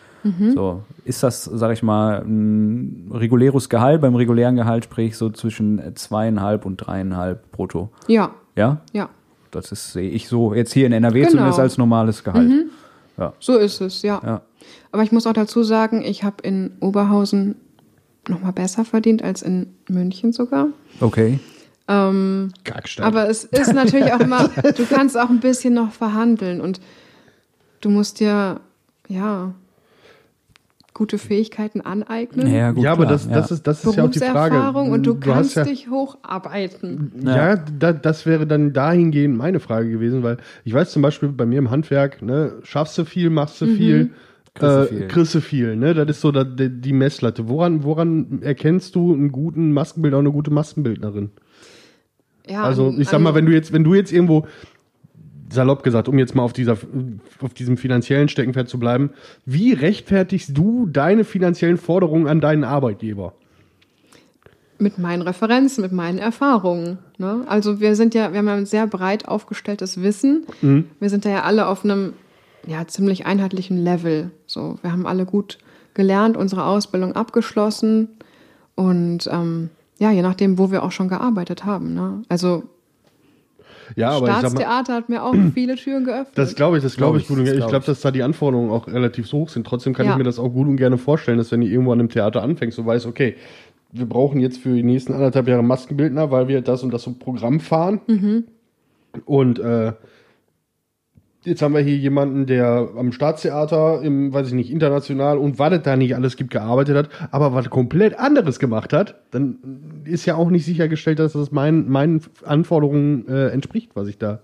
So, ist das, sag ich mal, ein reguläres Gehalt? Beim regulären Gehalt sprich so zwischen zweieinhalb und dreieinhalb brutto. ja, Ja? ja, Das ist, sehe ich so, jetzt hier in NRW Genau. zumindest als normales Gehalt. so ist es, ja. Ja. Aber ich muss auch dazu sagen, ich habe in Oberhausen noch mal besser verdient als in München sogar. Okay. Ähm, aber es ist natürlich auch immer, du kannst auch ein bisschen noch verhandeln und du musst dir, ja, gute Fähigkeiten aneignen. Ja, gut, ja, aber klar, das, das ja. ist, das ist ja auch die Frage. Und du hast kannst ja, dich hocharbeiten. Ja, da, das wäre dann dahingehend meine Frage gewesen, weil ich weiß zum Beispiel bei mir im Handwerk, ne, schaffst du viel, machst du viel, Kriegst du äh, viel. kriegst du viel, ne? Das ist so da, die, die Messlatte. Woran, woran erkennst du einen guten Maskenbildner und eine gute Maskenbildnerin? Ja, Also an- ich sag mal, wenn du jetzt, wenn du jetzt irgendwo salopp gesagt, um jetzt mal auf dieser, auf diesem finanziellen Steckenpferd zu bleiben, wie rechtfertigst du deine finanziellen Forderungen an deinen Arbeitgeber? mit meinen Referenzen, mit meinen Erfahrungen. Ne? Also wir sind ja, wir haben ja ein sehr breit aufgestelltes Wissen. Wir sind da ja alle auf einem ja, ziemlich einheitlichen Level. So, wir haben alle gut gelernt, unsere Ausbildung abgeschlossen und ähm, ja, je nachdem, wo wir auch schon gearbeitet haben. Ne? Also Ja, aber ich sag mal, Staatstheater hat mir auch viele Türen geöffnet. Das glaube ich, das glaube Glaub ich ich, gut und. Ich glaub glaube, ich. dass da die Anforderungen auch relativ hoch sind. Trotzdem kann Ja. ich mir das auch gut und gerne vorstellen, dass wenn du irgendwo an einem Theater anfängst, du weißt, okay, wir brauchen jetzt für die nächsten anderthalb Jahre Maskenbildner, weil wir das und das so Programm fahren. Mhm. Und äh, jetzt haben wir hier jemanden, der am Staatstheater im, weiß ich nicht, international und was es da nicht alles gibt, gearbeitet hat, aber was komplett anderes gemacht hat, dann ist ja auch nicht sichergestellt, dass das meinen, meinen Anforderungen äh, entspricht, was ich da,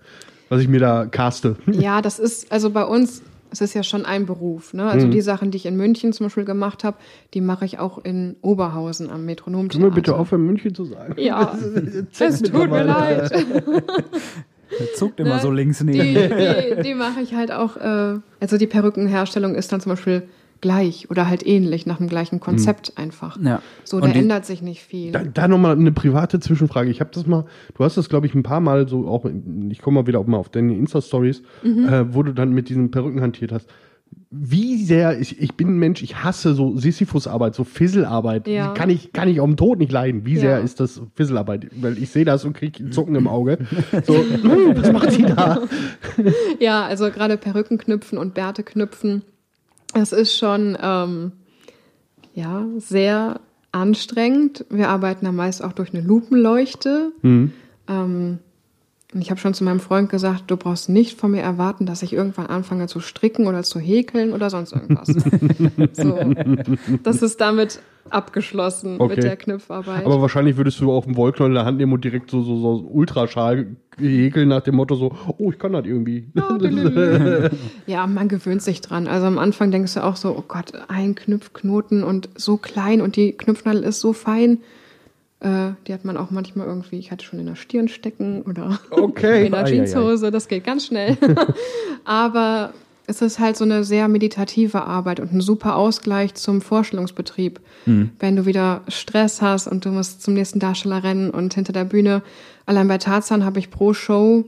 was ich mir da caste. Ja, das ist, also bei uns, es ist ja schon ein Beruf. Ne? Also die Sachen, die ich in München zum Beispiel gemacht habe, die mache ich auch in Oberhausen am Metronomtheater. Können wir bitte aufhören, München zu sagen? Ja, es tut mir leid. Der zuckt immer Ne? so links Die, neben. die, die mache ich halt auch, äh, also die Perückenherstellung ist dann zum Beispiel gleich oder halt ähnlich, nach dem gleichen Konzept einfach. Ja. So, Und da die- ändert sich nicht viel. Da, da nochmal eine private Zwischenfrage. Ich habe das mal, du hast das, glaube ich, ein paar Mal so auch, ich komme mal wieder auch mal auf deine Insta-Stories, äh, wo du dann mit diesen Perücken hantiert hast. Wie sehr, ich, ich bin ein Mensch, ich hasse so Sisyphus-Arbeit, so Fisselarbeit. Ja. Kann ich, kann ich auf dem Tod nicht leiden. Wie sehr Ja. ist das Fisselarbeit? Weil ich sehe das und kriege Zucken im Auge. So, hm, was macht die da? Ja, also gerade Perücken knüpfen und Bärte knüpfen, das ist schon ähm, ja, sehr anstrengend. Wir arbeiten da meist auch durch eine Lupenleuchte. Ähm, und ich habe schon zu meinem Freund gesagt, du brauchst nicht von mir erwarten, dass ich irgendwann anfange zu stricken oder zu häkeln oder sonst irgendwas. so, das ist damit abgeschlossen Okay. mit der Knüpfarbeit. Aber wahrscheinlich würdest du auch einen Wollknäuel in der Hand nehmen und direkt so, so, so einen Ultraschal häkeln nach dem Motto so, oh, ich kann das irgendwie. Ja, man gewöhnt sich dran. Also am Anfang denkst du auch so, oh Gott, ein Knüpfknoten und so klein und die Knüpfnadel ist so fein. Äh, die hat man auch manchmal irgendwie, ich hatte schon in der Stirn stecken oder Okay. in der. Jeanshose, das geht ganz schnell. Aber es ist halt so eine sehr meditative Arbeit und ein super Ausgleich zum Vorstellungsbetrieb. Wenn du wieder Stress hast und du musst zum nächsten Darsteller rennen und hinter der Bühne, allein bei Tarzan habe ich pro Show,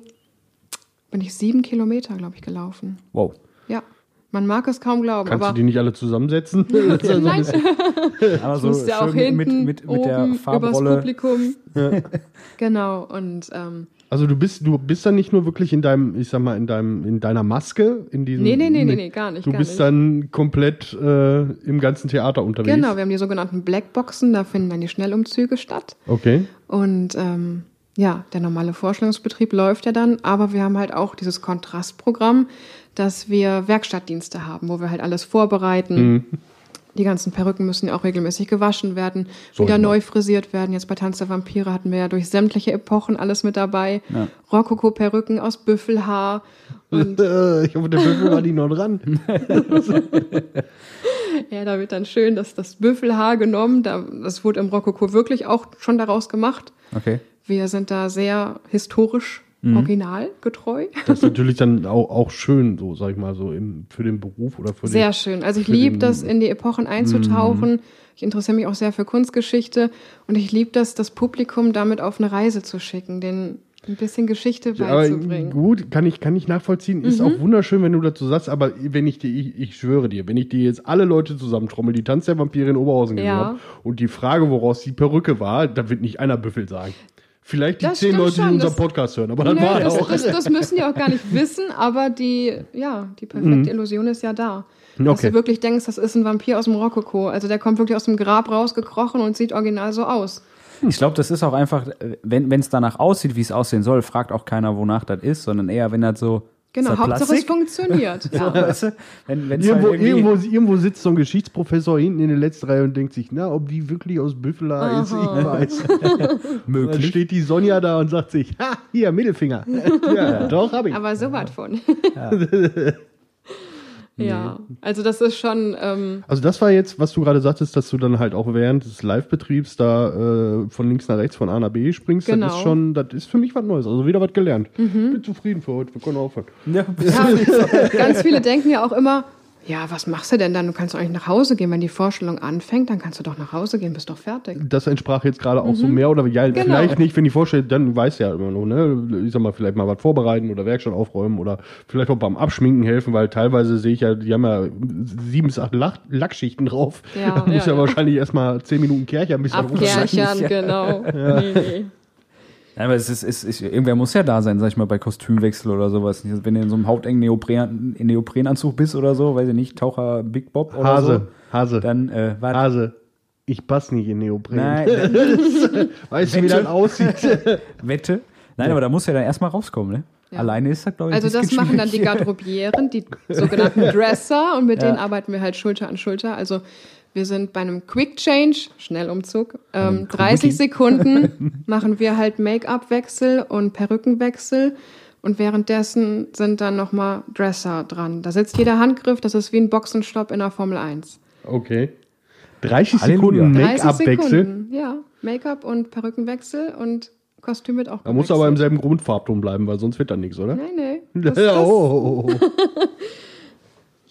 bin ich sieben Kilometer, glaube ich, gelaufen. Wow. Man mag es kaum glauben, Kannst du aber die nicht alle zusammensetzen? nein, Aber so musste ja auch schön hinten mit, mit, mit der oben übers Farbrolle. Publikum. Genau, und ähm, Also du bist, du bist dann nicht nur wirklich in deinem, ich sag mal, in deinem, in deiner Maske, in diesem. Nee, nee, nee, nee, nee, gar nicht, Du gar bist nicht. dann komplett äh, im ganzen Theater unterwegs. genau, wir haben die sogenannten Blackboxen, da finden dann die Schnellumzüge statt. Okay. Und ähm, ja, der normale Vorstellungsbetrieb läuft ja dann, aber wir haben halt auch dieses Kontrastprogramm, dass wir Werkstattdienste haben, wo wir halt alles vorbereiten. Mhm. Die ganzen Perücken müssen ja auch regelmäßig gewaschen werden, So wieder immer. neu frisiert werden. Jetzt bei Tanz der Vampire hatten wir ja durch sämtliche Epochen alles mit dabei. Ja. Rokoko-Perücken aus Büffelhaar. Und ich hoffe, der Büffel war die noch dran. ja, da wird dann schön das, das Büffelhaar genommen. Da, das wurde im Rokoko wirklich auch schon daraus gemacht. Okay. Wir sind da sehr historisch Mhm. originalgetreu. Das ist natürlich dann auch, auch schön, so sag ich mal, so im, für den Beruf oder für Sehr den. schön. Also ich liebe den- das, in die Epochen einzutauchen. Ich interessiere mich auch sehr für Kunstgeschichte und ich liebe das, das Publikum damit auf eine Reise zu schicken, denen ein bisschen Geschichte Aber beizubringen. gut, kann ich, kann ich nachvollziehen. Ist Mhm. auch wunderschön, wenn du dazu sagst, aber wenn ich dir, ich, ich schwöre dir, wenn ich dir jetzt alle Leute zusammentrommel, die Tanz der Vampire in Oberhausen gesehen Ja. haben und die Frage, woraus die Perücke war, da wird nicht einer Büffel sagen. Vielleicht die Das zehn Leute, die schon, unseren das- Podcast hören, aber dann Nö, war das, auch. das, das müssen die auch gar nicht wissen, aber die, ja, die perfekte Illusion ist ja da. Dass Mhm. Okay. du wirklich denkst, das ist ein Vampir aus dem Rokoko. Also der kommt wirklich aus dem Grab rausgekrochen und sieht original so aus. Ich glaube, das ist auch einfach, wenn es danach aussieht, wie es aussehen soll, fragt auch keiner, wonach das ist, sondern eher, wenn das so. Genau, Hauptsache es Plastik? funktioniert. So, Ja. weißt du? Wenn, wenn's Irgendwo, halt irgendwo, irgendwo sitzt so ein Geschichtsprofessor hinten in der letzten Reihe und denkt sich, na, ob die wirklich aus Büffeler ist, ich weiß. Dann möglich. steht die Sonja da und sagt sich, ha, hier, Mittelfinger. ja, doch, hab ich. Aber so was von. Ja, also das ist schon, ähm, Also das war jetzt, was du gerade sagtest, dass du dann halt auch während des Live-Betriebs da äh, von links nach rechts von A nach B springst. Genau. Das ist schon, das ist für mich was Neues. Also wieder was gelernt. Bin zufrieden für heute. Wir können aufhören. Ja, ja, ganz viele denken ja auch immer, ja, was machst du denn dann? Du kannst doch eigentlich nach Hause gehen. Wenn die Vorstellung anfängt, dann kannst du doch nach Hause gehen, bist doch fertig. Das entsprach jetzt gerade auch so mehr oder ja, Genau. vielleicht nicht, wenn die vorstellt, dann weiß ja immer noch, ne? Ich sag mal, vielleicht mal was vorbereiten oder Werkstatt aufräumen oder vielleicht auch beim Abschminken helfen, weil teilweise sehe ich ja, die haben ja sieben bis acht Lack Lackschichten drauf. Ja, da muss ja, ja, ja. wahrscheinlich erstmal zehn Minuten Kercher ein bisschen Abkerchern, ja. genau. Nee, nee. Ja, aber es ist, es ist, irgendwer muss ja da sein, sag ich mal, bei Kostümwechsel oder sowas. Wenn du in so einem hautengen Neopren, Neoprenanzug bist oder so, weiß ich nicht, Taucher Big Bob oder Hase, Hase, so, dann, äh, warte. Hase. Ich passe nicht in Neopren. Nein, Weißt du, wie Wette. das aussieht? Wette. Nein, aber da muss ja dann erstmal rauskommen, ne? Ja. Alleine ist das, glaube ich, Also das machen dann die. Garderobieren, die sogenannten Dresser und mit Ja. denen arbeiten wir halt Schulter an Schulter. Also wir sind bei einem Quick Change, Schnellumzug, ähm, 30 Sekunden machen wir halt Make-up-Wechsel und Perückenwechsel und währenddessen sind dann nochmal Dresser dran. Da sitzt jeder Handgriff, das ist wie ein Boxenstopp in der Formel 1. Okay. 30 Halleluja. Sekunden 30 Make-up-Wechsel. Ja. Make-up und Perückenwechsel und Kostüm wird auch Da muss aber im selben Grundfarbton bleiben, weil sonst wird da nichts, oder? Nee, nee. Das, das, oh, oh, oh.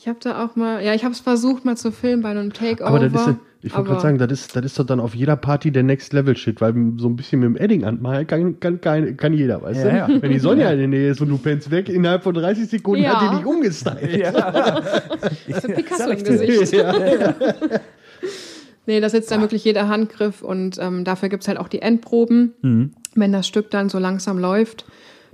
Ich habe da auch mal, ja, ich habe es versucht mal zu filmen bei einem Takeover. Aber das ist, ja- ich wollte gerade sagen, das ist, das ist doch dann auf jeder Party der Next Level Shit, weil so ein bisschen mit dem Edding anmalen kann, kann, kann, kann jeder, weißt Ja, du? ja. Wenn die Sonja in der Nähe ist und du pennst weg, innerhalb von 30 Sekunden Ja. hat die dich umgestylt. So Picasso im Gesicht. Nee, da sitzt dann wirklich jeder Handgriff und ähm, dafür gibt's halt auch die Endproben. Mhm. Wenn das Stück dann so langsam läuft,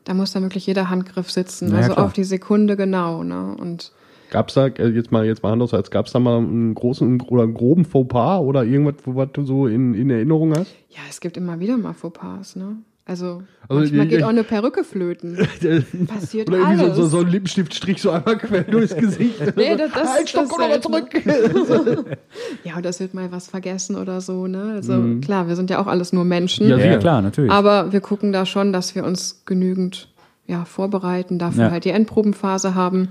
da muss dann wirklich jeder Handgriff sitzen. Ja, also klar. auf die Sekunde genau. Ne? Und Gab's da, äh, jetzt mal, jetzt mal Herz, gab's da mal einen großen oder einen groben Fauxpas oder irgendwas, wo- was du so in, in Erinnerung hast? ja, es gibt immer wieder mal Fauxpas. Ne? Also, Also, manchmal die- geht auch eine Perücke flöten. Passiert Oder irgendwie so, alles. so, so ein Lippenstiftstrich so einmal quer durchs Gesicht. Nee, das- das- halt, stopp, das komm nochmal selten. zurück. Ja, und das wird mal was vergessen oder so. Ne? Also klar, wir sind ja auch alles nur Menschen. Mhm. Ja, ja, klar, natürlich. Aber wir gucken da schon, dass wir uns genügend ja, vorbereiten, dafür Ja. halt die Endprobenphase haben.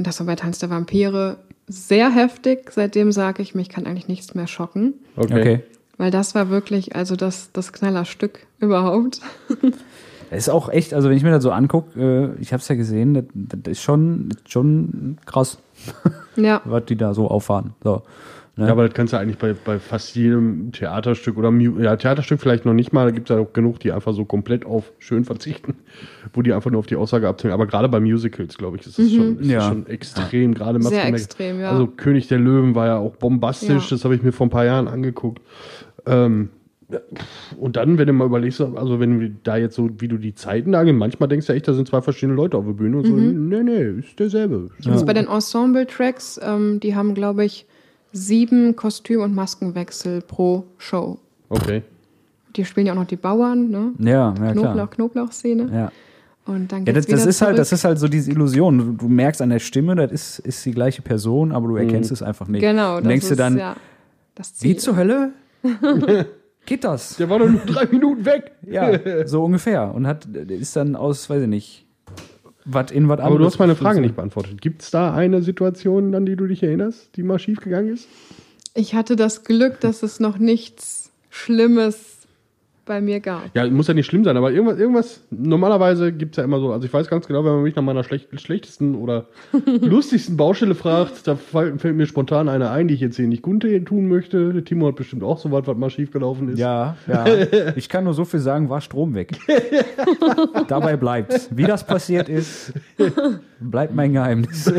Und das war bei Tanz der Vampire sehr heftig. Seitdem sage ich mir, ich kann eigentlich nichts mehr schocken. Okay. okay. Weil das war wirklich, also das, das Knallerstück überhaupt. Das ist auch echt, also wenn ich mir das so angucke, äh, ich habe es ja gesehen, das, das ist schon, schon krass, Ja, was die da so auffahren. So. Ne? Ja, aber das kannst du eigentlich bei, bei fast jedem Theaterstück oder ja, Theaterstück vielleicht noch nicht mal, da gibt es ja auch genug, die einfach so komplett auf schön verzichten, wo die einfach nur auf die Aussage abzielen. Aber gerade bei Musicals, glaube ich, ist es schon, ist Ja. schon extrem. Gerade Sehr extrem, ja. Also König der Löwen war ja auch bombastisch, Ja. das habe ich mir vor ein paar Jahren angeguckt. Ähm, ja, und dann, wenn du mal überlegst, also wenn wir da jetzt so, wie du die Zeiten da gehen, manchmal denkst du echt, da sind zwei verschiedene Leute auf der Bühne und so, Mhm. nee, nee, ist derselbe. Jetzt bei den Ensemble-Tracks, ähm, die haben, glaube ich, sieben Kostüm- und Maskenwechsel pro Show. Okay. Die spielen ja auch noch die Bauern, ne? Ja, ja, Knoblauch, klar. Knoblauch-Szene. Ja. Und dann Ja, das, das ist halt, das zurück. ist halt so diese Illusion. Du, du merkst an der Stimme, das ist, ist die gleiche Person, aber du erkennst es einfach nicht. Genau, Und das denkst ist du dann, ja das wie zur Hölle? Geht das? Der war doch nur drei Minuten weg. Ja, so ungefähr. Und hat, ist dann aus, weiß ich nicht, was in was anderes. Aber du hast meine Frage nicht beantwortet. Gibt es da eine Situation, an die du dich erinnerst, die mal schief gegangen ist? Ich hatte das Glück, dass es noch nichts Schlimmes bei mir gab. Ja, muss ja nicht schlimm sein, aber irgendwas, irgendwas normalerweise gibt es ja immer so, also ich weiß ganz genau, wenn man mich nach meiner schlecht, schlechtesten oder lustigsten Baustelle fragt, da fällt, mir spontan eine ein, die ich jetzt hier nicht Gunte tun möchte. Der Timo hat bestimmt auch so was, was mal schiefgelaufen ist. Ja, ja. Ich kann nur so viel sagen, war Strom weg. Dabei bleibt. Wie das passiert ist, bleibt mein Geheimnis.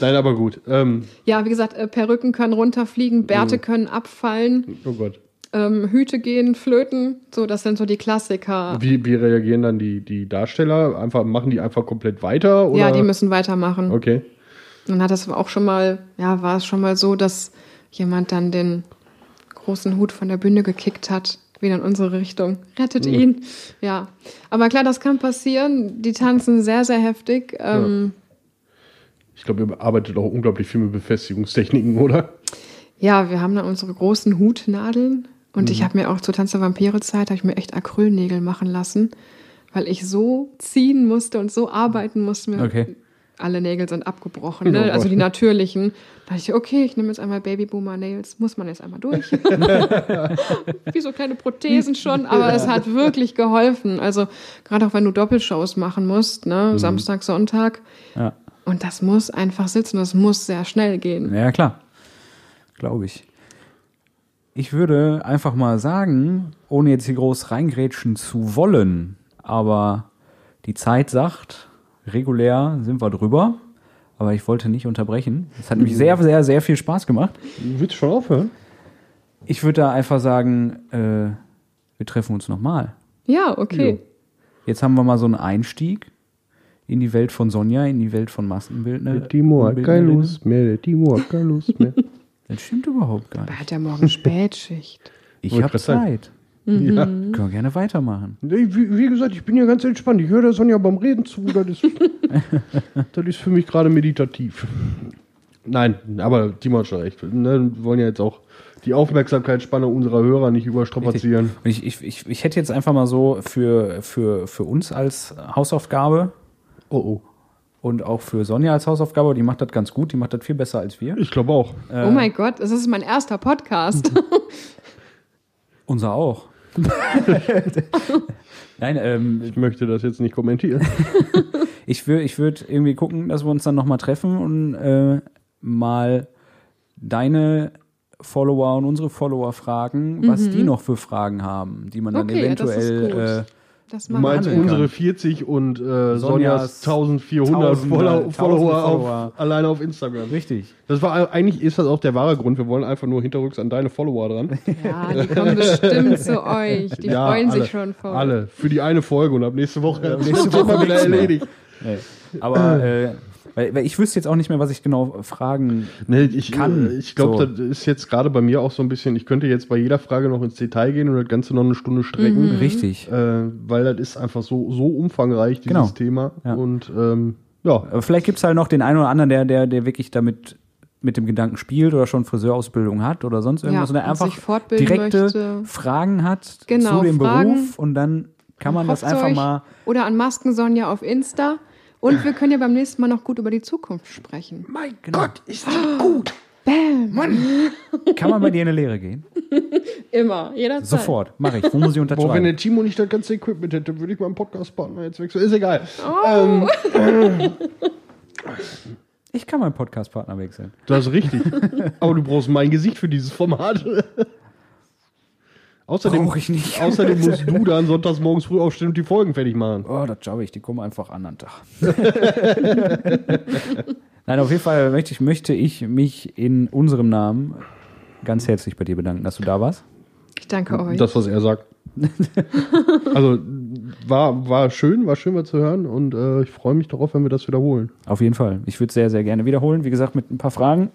Nein, aber gut. Ähm, Ja, wie gesagt, äh, Perücken können runterfliegen, Bärte können abfallen, oh Gott. Ähm, Hüte gehen flöten. So, das sind so die Klassiker. Wie, wie reagieren dann die, die Darsteller? Einfach, machen die einfach komplett weiter? Oder? Ja, die müssen weitermachen. Okay. Dann hat das auch schon mal, ja, war es schon mal so, dass jemand dann den großen Hut von der Bühne gekickt hat, wieder in unsere Richtung. Rettet ihn. Ja. Aber klar, das kann passieren. Die tanzen sehr, sehr heftig. Ähm, Ich glaube, ihr arbeitet auch unglaublich viel mit Befestigungstechniken, oder? ja. wir haben dann unsere großen Hutnadeln. Und ich habe mir auch zur Tanz der Vampire-Zeit, habe ich mir echt Acrylnägel machen lassen, weil ich so ziehen musste und so arbeiten musste. Mir Okay. Alle Nägel sind abgebrochen, Oh ne? Also die natürlichen. Da dachte ich, okay, ich nehme jetzt einmal Babyboomer Nails, muss man jetzt einmal durch. Wie so kleine Prothesen schon, aber es hat wirklich geholfen. Also gerade auch wenn du Doppelshows machen musst, ne? Samstag, Sonntag. Ja. Und das muss einfach sitzen, das muss sehr schnell gehen. Ja, klar. Glaube ich. Ich würde einfach mal sagen, ohne jetzt hier groß reingrätschen zu wollen, aber die Zeit sagt, regulär sind wir drüber, aber ich wollte nicht unterbrechen. Es hat mich sehr, sehr, sehr viel Spaß gemacht. Willst du schon aufhören? Ich würde da einfach sagen, äh, wir treffen uns nochmal. Ja, okay. Jetzt haben wir mal so einen Einstieg in die Welt von Sonja, in die Welt von Maskenbildner. Der Timo hat keine. Lust mehr, der Timo hat keine Lust mehr. Das stimmt überhaupt gar Er nicht. hat ja morgen Spätschicht. Ich habe. Zeit. ja. Können wir gerne weitermachen. Nee, wie, wie gesagt, ich bin ja ganz entspannt. Ich höre der Sonja beim Reden zu. Das ist, das ist für mich gerade meditativ. Nein, aber Timo hat schon recht. Ne, wir wollen ja jetzt auch die Aufmerksamkeitsspanne unserer Hörer nicht überstrapazieren. Ich, ich, ich, ich hätte jetzt einfach mal so für, für, für uns als Hausaufgabe Oh, oh. Und auch für Sonja als Hausaufgabe, die macht das ganz gut, die macht das viel besser als wir. Ich glaube auch. oh mein Gott, das ist mein erster Podcast. Unser auch. Nein, ähm, Ich möchte das jetzt nicht kommentieren. ich würde ich würd irgendwie gucken, dass wir uns dann nochmal treffen und äh, mal deine Follower und unsere Follower fragen, was die noch für Fragen haben, die man dann Mhm. Okay, ja, das ist eventuell gut. äh, Das Du meinst handeln unsere kann. 40 und äh, Sonjas Sonjas 1400 Tausender, Follower, Follower. Auf, alleine auf Instagram. richtig. Das war eigentlich ist das auch der wahre Grund. Wir wollen einfach nur hinterrücks an deine Follower dran. Ja, die kommen bestimmt zu euch. Die Ja, freuen alle, sich schon voll. Alle für die eine Folge und ab nächste Woche nächste das Thema Woche wieder erledigt. Nee. Aber äh, weil, weil ich wüsste jetzt auch nicht mehr, was ich genau fragen. Nee, ich Kann. ich glaube, So. das ist jetzt gerade bei mir auch so ein bisschen, ich könnte jetzt bei jeder Frage noch ins Detail gehen und das Ganze noch eine Stunde strecken, Richtig. äh, weil das ist einfach so, so umfangreich, dieses Genau. Thema. Ja. Und ähm, ja, Aber vielleicht gibt es halt noch den einen oder anderen, der, der, der wirklich damit mit dem Gedanken spielt oder schon Friseurausbildung hat oder sonst irgendwas Ja, und einfach direkte möchte. Fragen hat Genau, zu dem Fragen. Beruf und dann kann man das einfach mal Oder an Masken Sonja auf Insta. Und wir können ja beim nächsten Mal noch gut über die Zukunft sprechen. mein Gott, ist das gut. Bam! kann man bei dir in eine Lehre gehen. Immer, jederzeit. Sofort, mache ich. Wo muss ich Boah, wenn unterschreiben? der Timo nicht das ganze Equipment hätte, würde ich meinen Podcast-Partner jetzt wechseln. Ist egal. Oh. Ähm, Ich kann meinen Podcast-Partner wechseln. Das ist richtig. Aber du brauchst mein Gesicht für dieses Format. Außerdem, Brauch ich nicht. außerdem musst du dann sonntags morgens früh aufstehen und die Folgen fertig machen. Oh, das schaffe ich. Die kommen einfach an anderen Tag. Nein, auf jeden Fall möchte ich, möchte ich mich in unserem Namen ganz herzlich bei dir bedanken, dass du da warst. Ich danke euch. Das, was er sagt. also war, war schön, war schön mal zu hören und äh, ich freue mich darauf, wenn wir das wiederholen. Auf jeden Fall. Ich würde es sehr, sehr gerne wiederholen. Wie gesagt, mit ein paar Fragen.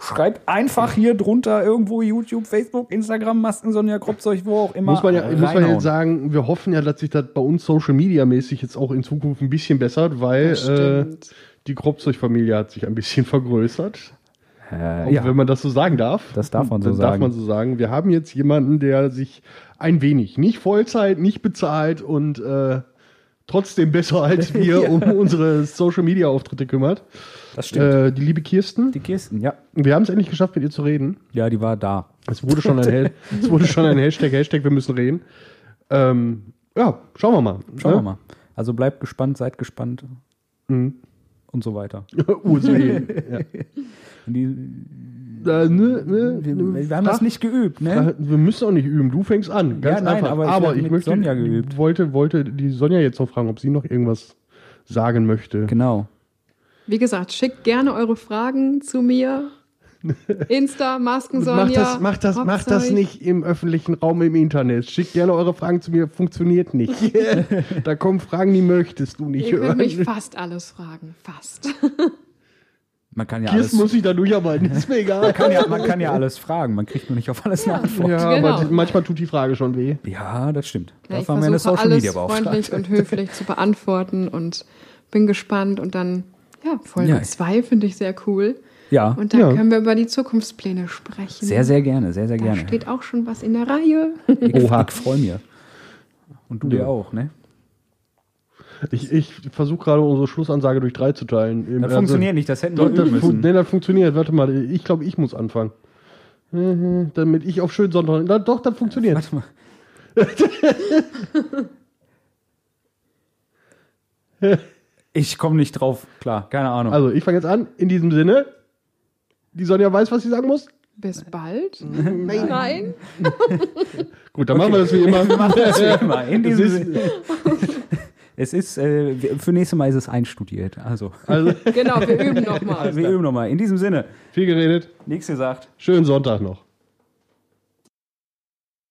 Schreibt einfach hier drunter irgendwo YouTube, Facebook, Instagram, Masken, Sonja Kropzeug, wo auch immer. Muss man ja muss man jetzt sagen, wir hoffen ja, dass sich das bei uns Social Media mäßig jetzt auch in Zukunft ein bisschen bessert, weil äh, die Kropzeug-Familie hat sich ein bisschen vergrößert. Äh, ja. wenn man das so sagen darf. Das darf man so das Darf sagen. man so sagen. Wir haben jetzt jemanden, der sich ein wenig, nicht Vollzeit, nicht bezahlt und äh, trotzdem besser als wir Ja. um unsere Social Media Auftritte kümmert. Das stimmt. Äh, die liebe Kirsten. die Kirsten, ja. Wir haben es endlich geschafft, mit ihr zu reden. Ja, die war da. Es wurde schon ein, es wurde schon ein Hashtag, Hashtag, wir müssen reden. Ähm, ja, schauen wir mal. Schauen ne? wir mal. Also bleibt gespannt, seid gespannt Mhm. und so weiter. USB. ja. Und die, äh, ne, ne, wir, ne, wir haben das nicht geübt, ne? Wir müssen auch nicht üben. Du fängst an. Ganz Ja, nein, einfach. aber ich aber ich mit möchte. Wollte, wollte die Sonja jetzt noch fragen, ob sie noch irgendwas sagen möchte. Genau. Wie gesagt, schickt gerne eure Fragen zu mir. Insta, Masken Sonja. Macht das, macht, das, macht das nicht im öffentlichen Raum im Internet. Schickt gerne eure Fragen zu mir. Funktioniert nicht. da kommen Fragen, die möchtest du nicht Ihr hören. mich fast alles fragen. Fast. Man kann ja alles, Kirsten muss sich da durcharbeiten. Ist mir egal. kann ja, man kann ja alles fragen. Man kriegt nur nicht auf alles eine Antwort. Ja, Genau. aber manchmal tut die Frage schon weh. Ja, das stimmt. Ja, ich Dafür haben wir eine versuche Social alles Media freundlich Beauftragte. und höflich zu beantworten und bin gespannt. Und dann, ja, Folge Ja. 2 finde ich sehr cool. Ja, Und dann Ja. können wir über die Zukunftspläne sprechen. sehr, sehr gerne, sehr, sehr Da gerne. steht auch schon was in der Reihe. Oha. ich freue mich. Und du dir auch, ne? Ich, ich versuche gerade unsere Schlussansage durch drei zu teilen. Das Also- funktioniert nicht, das hätten wir Doch, das, müssen. nee, das funktioniert. Warte mal, ich glaube, ich muss anfangen. Damit ich auf schönen Sonntag. Na, doch, das funktioniert. Warte mal. Ich komme nicht drauf, klar, keine Ahnung. Also, ich fange jetzt an. In diesem Sinne, die Sonja weiß, was sie sagen muss. Bis bald. Nein. Nein. Gut, dann machen wir das wie immer. Wir machen das wie immer. In Es diesem ist, es ist, äh, für nächstes Mal ist es einstudiert. Also, also, Genau, wir üben nochmal. wir üben nochmal. In diesem Sinne, viel geredet. nichts gesagt. Schönen Sonntag noch.